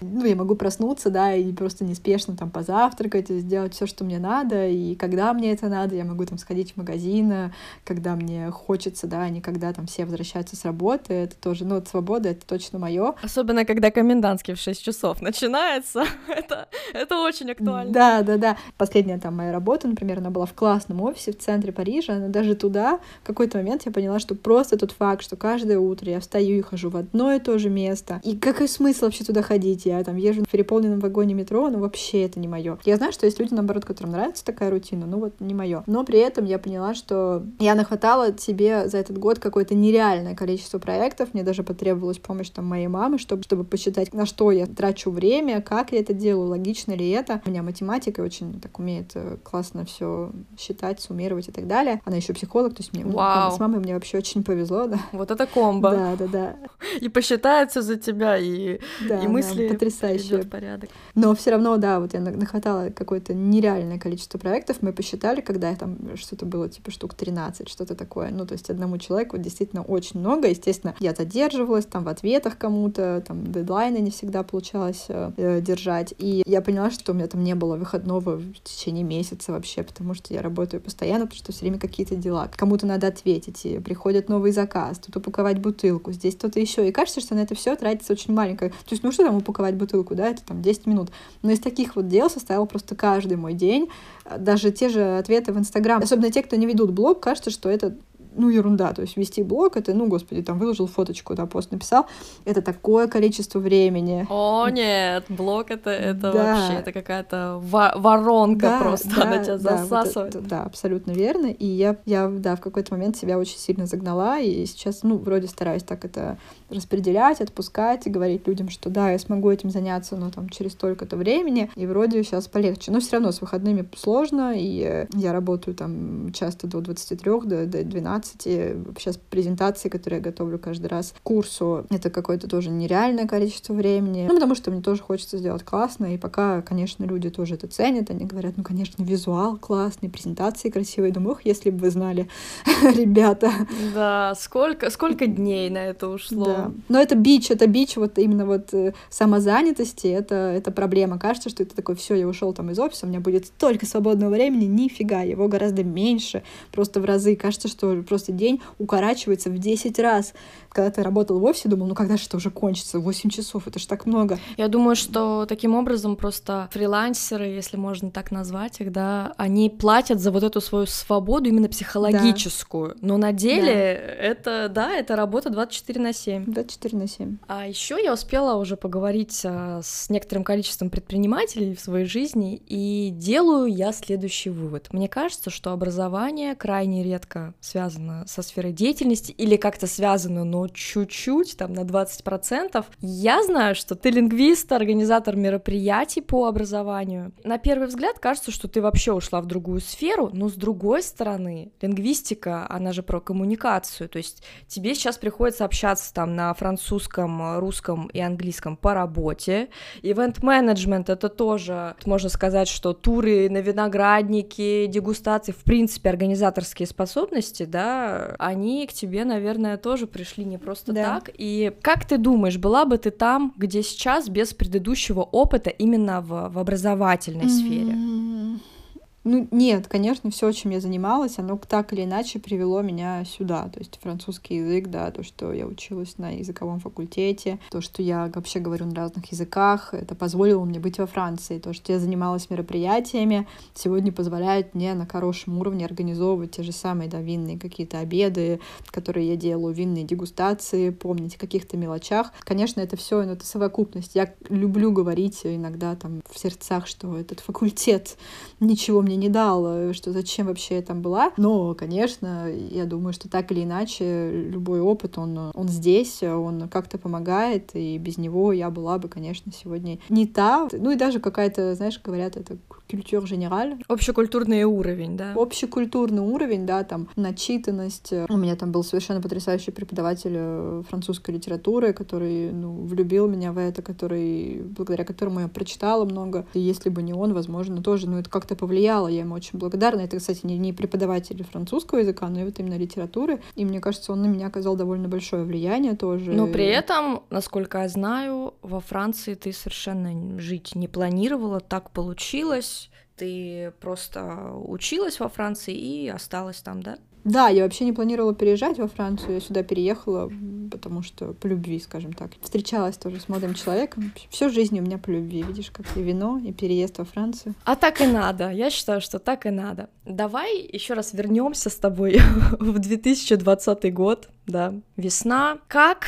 Ну, я могу проснуться, да, и просто неспешно там позавтракать, сделать все, что мне надо, и когда мне это надо, я могу там сходить в магазин, когда мне хочется, да, а не когда там все возвращаются с работы. Это тоже, ну, свобода — это точно мое. Особенно, когда комендантский в 6 часов начинается. это, это очень актуально. Да, да, да. Последняя там моя работа, например, она была в классном офисе в центре Парижа, но даже туда в какой-то момент я поняла, что просто тот факт, что каждое утро я встаю и хожу в одно и то же место, и какой смысл вообще туда ходить? Я там езжу в переполненном вагоне метро, ну вообще это не мое. Я знаю, что есть люди, наоборот, которым нравится такая рутина, ну вот не мое. Но при этом я поняла, что я нахватала себе за этот год какое-то нереальное количество проектов. Мне даже потребовалась помощь там моей мамы, чтобы, чтобы посчитать, на что я трачу время, как я это делаю, логично ли это. У меня математика очень так умеет э, классно все считать, суммировать и так далее. Она еще психолог, то есть мне Вау. с мамой мне вообще очень повезло, да. Вот это комбо. Да, да, да. И посчитается за тебя, и, да, и мысли в порядок. Но все равно, да, вот я нахватала какое-то нереальное количество проектов. Мы посчитали, когда я там что-то было типа штук 13, что-то такое. Ну, то есть одному человеку действительно очень много. Естественно, я задерживалась там в ответах кому-то, там дедлайны не всегда получалось э, держать. И я поняла, что у меня там не было выходного в течение месяца вообще, потому что я работаю постоянно, потому что все время какие-то дела. Кому-то надо ответить, и приходит новый заказ, тут упаковать бутылку, здесь кто-то еще. И кажется, что на это все тратится очень маленькое. То есть, ну что там упаковать бутылку, да, это там 10 минут. Но из таких вот дел состоял просто каждый мой день. Даже те же ответы в Инстаграм. Особенно те, кто не ведут блог, кажется, что это ну, ерунда. То есть вести блог, это, ну, господи, там выложил фоточку, да, пост написал, это такое количество времени. О, нет, блог это, это да. вообще, это какая-то воронка да, просто, да, она тебя да, засасывает. Вот это, да, абсолютно верно. И я, я, да, в какой-то момент себя очень сильно загнала, и сейчас, ну, вроде стараюсь так это распределять, отпускать и говорить людям, что да, я смогу этим заняться, но там через столько-то времени, и вроде сейчас полегче. Но все равно с выходными сложно, и я работаю там часто до 23, до, до 12, Сейчас презентации, которые я готовлю каждый раз к курсу, это какое-то тоже нереальное количество времени. Ну, потому что мне тоже хочется сделать классно, и пока, конечно, люди тоже это ценят, они говорят, ну, конечно, визуал классный, презентации красивые. Думаю, ох, если бы вы знали, ребята. Да, сколько, сколько дней на это ушло. Да. Но это бич, это бич вот именно вот э, самозанятости, это, это проблема. Кажется, что это такой, все, я ушел там из офиса, у меня будет столько свободного времени, нифига, его гораздо меньше, просто в разы. Кажется, что просто день укорачивается в 10 раз. Когда ты работал в офисе, думал, ну когда же это уже кончится? 8 часов, это ж так много. Я думаю, что таким образом просто фрилансеры, если можно так назвать их, да, они платят за вот эту свою свободу именно психологическую. Да. Но на деле да. это, да, это работа 24 на 7. 24 на 7. А еще я успела уже поговорить а, с некоторым количеством предпринимателей в своей жизни, и делаю я следующий вывод. Мне кажется, что образование крайне редко связано связано со сферой деятельности или как-то связано, но чуть-чуть, там, на 20%. Я знаю, что ты лингвист, организатор мероприятий по образованию. На первый взгляд кажется, что ты вообще ушла в другую сферу, но с другой стороны, лингвистика, она же про коммуникацию, то есть тебе сейчас приходится общаться там на французском, русском и английском по работе. Ивент-менеджмент — это тоже, можно сказать, что туры на виноградники, дегустации, в принципе, организаторские способности, да, они к тебе, наверное, тоже пришли не просто да. так. И как ты думаешь, была бы ты там, где сейчас, без предыдущего опыта именно в, в образовательной mm-hmm. сфере? Ну, нет, конечно, все, чем я занималась, оно так или иначе привело меня сюда. То есть французский язык, да, то, что я училась на языковом факультете, то, что я вообще говорю на разных языках, это позволило мне быть во Франции. То, что я занималась мероприятиями, сегодня позволяет мне на хорошем уровне организовывать те же самые, да, винные какие-то обеды, которые я делаю, винные дегустации, помнить о каких-то мелочах. Конечно, это все, ну, это совокупность. Я люблю говорить иногда там в сердцах, что этот факультет ничего мне не дал, э, что зачем вообще я там была. Но, конечно, я думаю, что так или иначе любой опыт, он, он здесь, он как-то помогает, и без него я была бы, конечно, сегодня не та. Ну и даже какая-то, знаешь, говорят, это культур генераль. Общекультурный уровень, да? Общекультурный уровень, да, там, начитанность. У меня там был совершенно потрясающий преподаватель э, французской литературы, который, ну, влюбил меня в это, который, благодаря которому я прочитала много. И если бы не он, возможно, тоже, ну, это как-то повлияло. Я ему очень благодарна. Это, кстати, не, не преподаватель французского языка, но и вот именно литературы. И мне кажется, он на меня оказал довольно большое влияние тоже. Но при этом, насколько я знаю, во Франции ты совершенно жить не планировала, так получилось. Ты просто училась во Франции и осталась там, да? Да, я вообще не планировала переезжать во Францию. Я сюда переехала, потому что по любви, скажем так. Встречалась тоже с молодым человеком. Всю жизнь у меня по любви. Видишь, как и вино, и переезд во Францию. А так и надо. Я считаю, что так и надо. Давай еще раз вернемся с тобой в 2020 год, да, весна. Как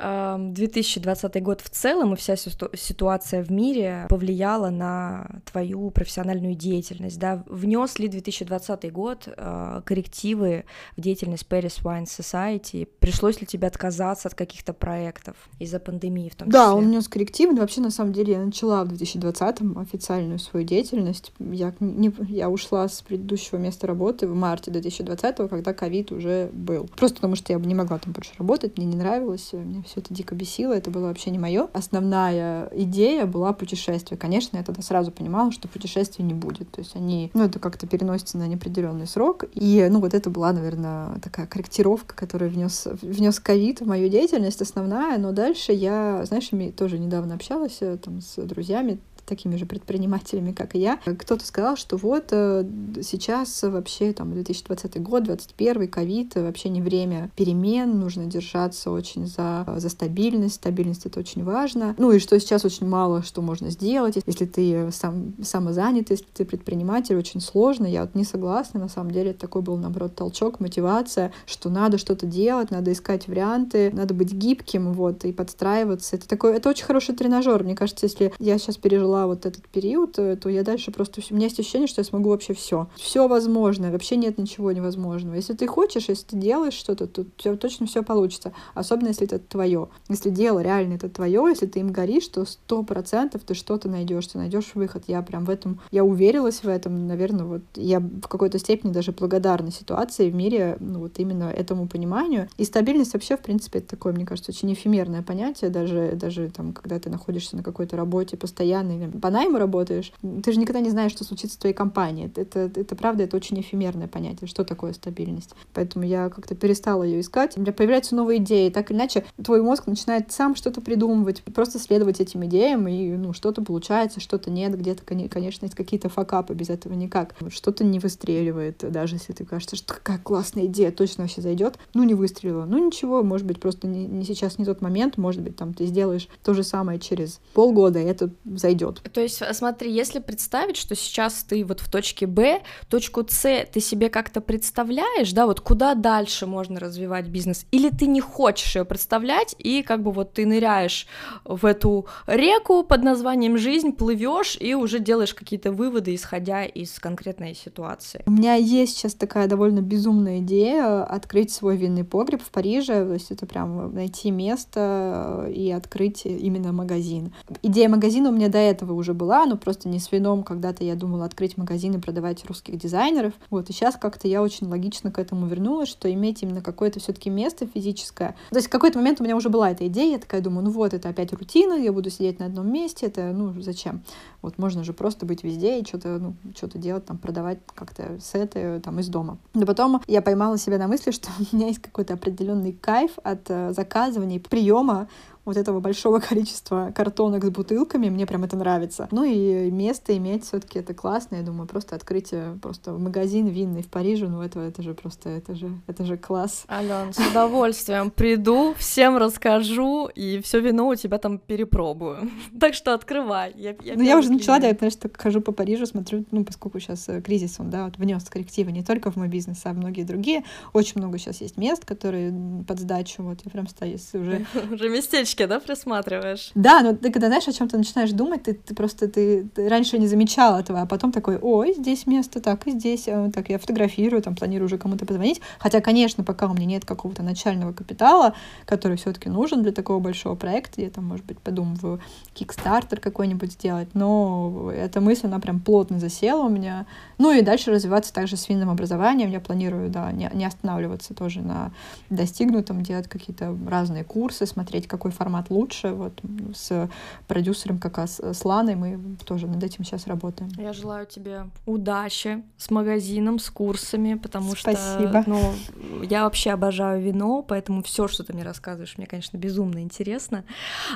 2020 год в целом и вся ситуация в мире повлияла на твою профессиональную деятельность, да? Внес ли 2020 год э, коррективы в деятельность Paris Wine Society? Пришлось ли тебе отказаться от каких-то проектов из-за пандемии в том числе? Да, он внес коррективы, но вообще на самом деле я начала в 2020 официальную свою деятельность. Я, не, я ушла с предыдущего места работы в марте 2020, когда ковид уже был. Просто потому что я бы не могла там больше работать, мне не нравилось, мне все это дико бесило, это было вообще не мое. Основная идея была путешествие. Конечно, я тогда сразу понимала, что путешествий не будет. То есть они, ну, это как-то переносится на неопределенный срок. И, ну, вот это была, наверное, такая корректировка, которую внес, внес ковид в мою деятельность основная. Но дальше я, знаешь, тоже недавно общалась э, там с друзьями, такими же предпринимателями, как и я. Кто-то сказал, что вот э, сейчас вообще там 2020 год, 2021, ковид, вообще не время перемен, нужно держаться очень за, за стабильность, стабильность это очень важно. Ну и что сейчас очень мало что можно сделать, если ты сам, самозанят, если ты предприниматель, очень сложно. Я вот не согласна, на самом деле такой был, наоборот, толчок, мотивация, что надо что-то делать, надо искать варианты, надо быть гибким, вот, и подстраиваться. Это такой, это очень хороший тренажер. Мне кажется, если я сейчас пережила пережила вот этот период, э, то я дальше просто... У меня есть ощущение, что я смогу вообще все. Все возможно, вообще нет ничего невозможного. Если ты хочешь, если ты делаешь что-то, то у тебя точно все получится. Особенно, если это твое. Если дело реально это твое, если ты им горишь, то сто процентов ты что-то найдешь, ты найдешь выход. Я прям в этом, я уверилась в этом, наверное, вот я в какой-то степени даже благодарна ситуации в мире, ну вот именно этому пониманию. И стабильность вообще, в принципе, это такое, мне кажется, очень эфемерное понятие, даже, даже там, когда ты находишься на какой-то работе постоянно или по найму работаешь, ты же никогда не знаешь, что случится в твоей компании. Это, это, это правда, это очень эфемерное понятие, что такое стабильность. Поэтому я как-то перестала ее искать. У меня появляются новые идеи. Так или иначе, твой мозг начинает сам что-то придумывать, просто следовать этим идеям, и ну, что-то получается, что-то нет. Где-то, конечно, есть какие-то факапы, без этого никак. Что-то не выстреливает, даже если ты кажется, что какая классная идея, точно вообще зайдет. Ну, не выстрелила. Ну, ничего, может быть, просто не, не сейчас не тот момент, может быть, там ты сделаешь то же самое через полгода, и это зайдет. То есть, а, смотри, если представить, что сейчас ты вот в точке Б, точку С ты себе как-то представляешь, да, вот куда дальше можно развивать бизнес, или ты не хочешь ее представлять, и как бы вот ты ныряешь в эту реку под названием жизнь, плывешь и уже делаешь какие-то выводы, исходя из конкретной ситуации. У меня есть сейчас такая довольно безумная идея открыть свой винный погреб в Париже, то есть это прям найти место и открыть именно магазин. Идея магазина у меня до этого уже была, но просто не с вином. Когда-то я думала открыть магазин и продавать русских дизайнеров. Вот, и сейчас как-то я очень логично к этому вернулась, что иметь именно какое-то все таки место физическое. То есть в какой-то момент у меня уже была эта идея, я такая думаю, ну вот, это опять рутина, я буду сидеть на одном месте, это, ну, зачем? Вот можно же просто быть везде и что-то, ну, что-то делать, там, продавать как-то сеты там из дома. Но потом я поймала себя на мысли, что у меня есть какой-то определенный кайф от э, заказывания, приема вот этого большого количества картонок с бутылками, мне прям это нравится. Ну и место иметь все таки это классно, я думаю, просто открытие просто магазин винный в Париже, ну это, это же просто, это же, это же класс. Ален, с удовольствием приду, всем расскажу, и все вино у тебя там перепробую. Так что открывай. Я, я ну, я уже начала, да, потому что хожу по Парижу, смотрю, ну, поскольку сейчас э, кризис, он, да, вот внес коррективы не только в мой бизнес, а многие другие. Очень много сейчас есть мест, которые под сдачу, вот я прям стою уже... Уже местечки да, присматриваешь? Да, но ты когда, знаешь, о чем ты начинаешь думать, ты, ты просто ты, ты раньше не замечал этого, а потом такой, ой, здесь место, так и здесь, э, так я фотографирую, там планирую уже кому-то позвонить. Хотя, конечно, пока у меня нет какого-то начального капитала, который все-таки нужен для такого большого проекта, я там, может быть, подумываю Kickstarter какой-нибудь сделать, но вино, эта мысль, она прям плотно засела у меня. Ну и дальше развиваться также с винным образованием. Я планирую, да, не, не останавливаться тоже на достигнутом, делать какие-то разные курсы, смотреть, какой формат лучше. Вот с продюсером как раз с Ланой мы тоже над этим сейчас работаем. Я желаю тебе удачи с магазином, с курсами, потому Спасибо. что ну, я вообще обожаю вино, поэтому все, что ты мне рассказываешь, мне, конечно, безумно интересно.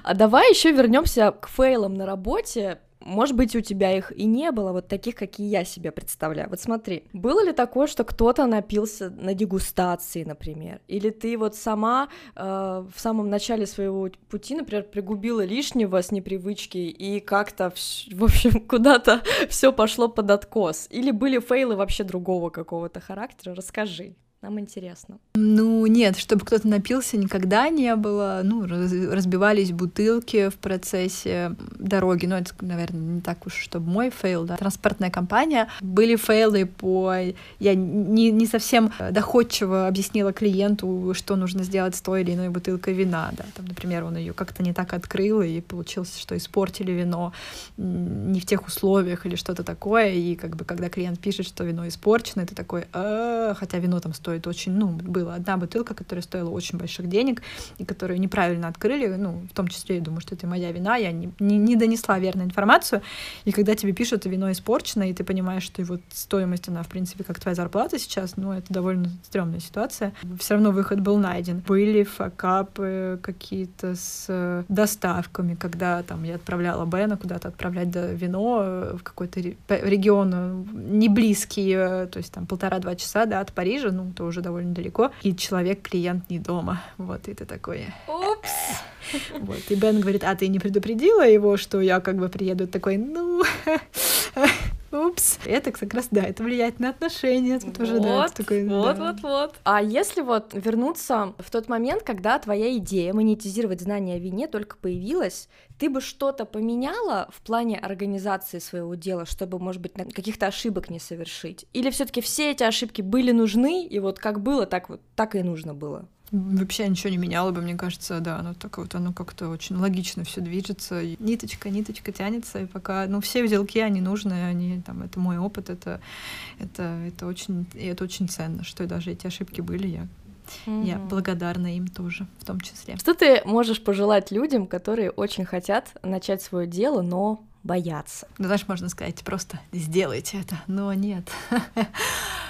А давай еще вернемся к фейлам на работе может быть, у тебя их и не было, вот таких, какие я себе представляю. Вот смотри, было ли такое, что кто-то напился на дегустации, например, или ты вот сама э, в самом начале своего пути, например, пригубила лишнего с непривычки и как-то, в общем, куда-то все пошло под откос, или были фейлы вообще другого какого-то характера? Расскажи. Нам интересно. Ну, нет, чтобы кто-то напился, никогда не было. Ну, разбивались бутылки в процессе дороги. Ну, это, наверное, не так уж, чтобы мой фейл, да. Транспортная компания. Были фейлы по... Я не, не совсем доходчиво объяснила клиенту, что нужно сделать с той или иной бутылкой вина, да. Там, например, он ее как-то не так открыл, и получилось, что испортили вино не в тех условиях или что-то такое. И как бы, когда клиент пишет, что вино испорчено, это такой, «А, хотя вино там стоит стоит очень, ну, была одна бутылка, которая стоила очень больших денег, и которую неправильно открыли, ну, в том числе, я думаю, что это моя вина, я не, не, не донесла верную информацию, и когда тебе пишут, вино испорчено, и ты понимаешь, что вот стоимость, она, в принципе, как твоя зарплата сейчас, ну, это довольно стрёмная ситуация. Все равно выход был найден. Были факапы какие-то с э, доставками, когда там я отправляла Бена куда-то отправлять вино э, в какой-то регион э, не близкий, то есть там полтора-два часа, да, от Парижа, ну, то уже довольно далеко, и человек-клиент не дома. Вот, и ты такой... Упс! Вот, и Бен говорит, а ты не предупредила его, что я как бы приеду такой, ну, упс. Это как раз, да, это влияет на отношения. Тут вот, уже, да, такой, вот, да. вот, вот. А если вот вернуться в тот момент, когда твоя идея монетизировать знания о вине только появилась, ты бы что-то поменяла в плане организации своего дела, чтобы, может быть, каких-то ошибок не совершить? Или все таки все эти ошибки были нужны, и вот как было, так вот, так и нужно было? Вообще ничего не меняло бы, мне кажется, да, оно так вот, оно как-то очень логично все движется, и ниточка, ниточка тянется, и пока, ну, все узелки, они нужны, они, там, это мой опыт, это, это, это очень, и это очень ценно, что даже эти ошибки были, я Mm-hmm. Я благодарна им тоже, в том числе. Что ты можешь пожелать людям, которые очень хотят начать свое дело, но боятся. Ну, знаешь, можно сказать, просто сделайте это, но нет.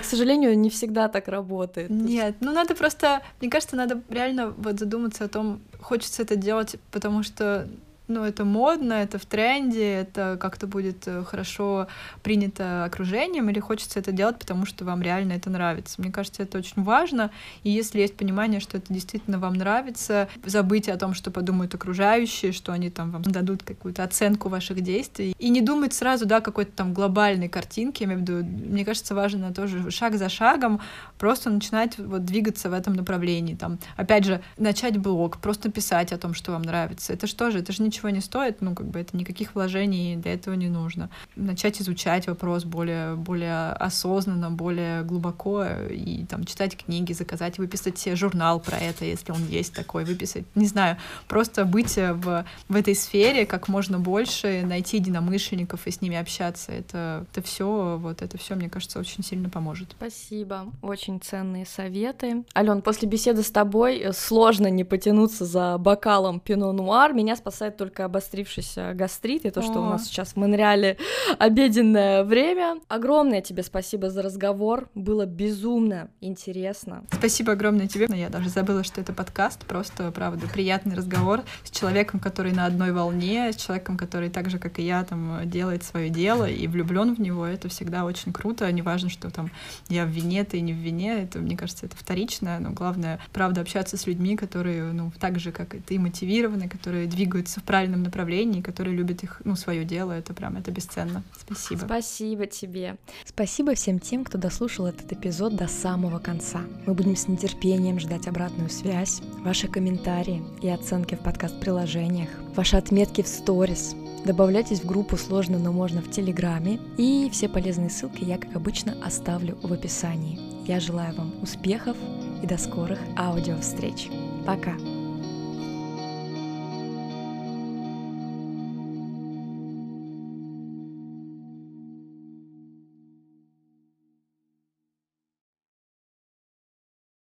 К сожалению, не всегда так работает. Нет, ну надо просто, мне кажется, надо реально вот задуматься о том, хочется это делать, потому что ну, это модно, это в тренде, это как-то будет э, хорошо принято окружением, или хочется это делать, потому что вам реально это нравится. Мне кажется, это очень важно, и если есть понимание, что это действительно вам нравится, забыть о том, что подумают окружающие, что они там вам дадут какую-то оценку ваших действий, и не думать сразу, да, какой-то там глобальной картинки, я имею в виду, мне кажется, важно тоже шаг за шагом просто начинать вот двигаться в этом направлении, там, опять же, начать блог, просто писать о том, что вам нравится. Это что же, это же не ничего не стоит, ну, как бы это никаких вложений для этого не нужно. Начать изучать вопрос более, более осознанно, более глубоко, и там читать книги, заказать, выписать себе журнал про это, если он есть такой, выписать, не знаю, просто быть в, в этой сфере как можно больше, найти единомышленников и с ними общаться. Это, это все, вот это все, мне кажется, очень сильно поможет. Спасибо, очень ценные советы. Ален, после беседы с тобой э, сложно не потянуться за бокалом пино нуар. Меня спасает только обострившийся гастрит и то, что у нас сейчас в Монреале обеденное время. Огромное тебе спасибо за разговор. Было безумно интересно. Спасибо огромное тебе. Я даже забыла, что это подкаст. Просто, правда, приятный разговор с человеком, который на одной волне, с человеком, который так же, как и я, там делает свое дело и влюблен в него. Это всегда очень круто. Неважно, что там я в вине, ты не в вине. Это, мне кажется, это вторично. Но главное, правда, общаться с людьми, которые, ну, так же, как и ты, мотивированы, которые двигаются в правильном направлении, которые любят их, ну, свое дело, это прям, это бесценно. Спасибо. Спасибо тебе. Спасибо всем тем, кто дослушал этот эпизод до самого конца. Мы будем с нетерпением ждать обратную связь, ваши комментарии и оценки в подкаст-приложениях, ваши отметки в сторис, Добавляйтесь в группу «Сложно, но можно» в Телеграме. И все полезные ссылки я, как обычно, оставлю в описании. Я желаю вам успехов и до скорых аудиовстреч. Пока!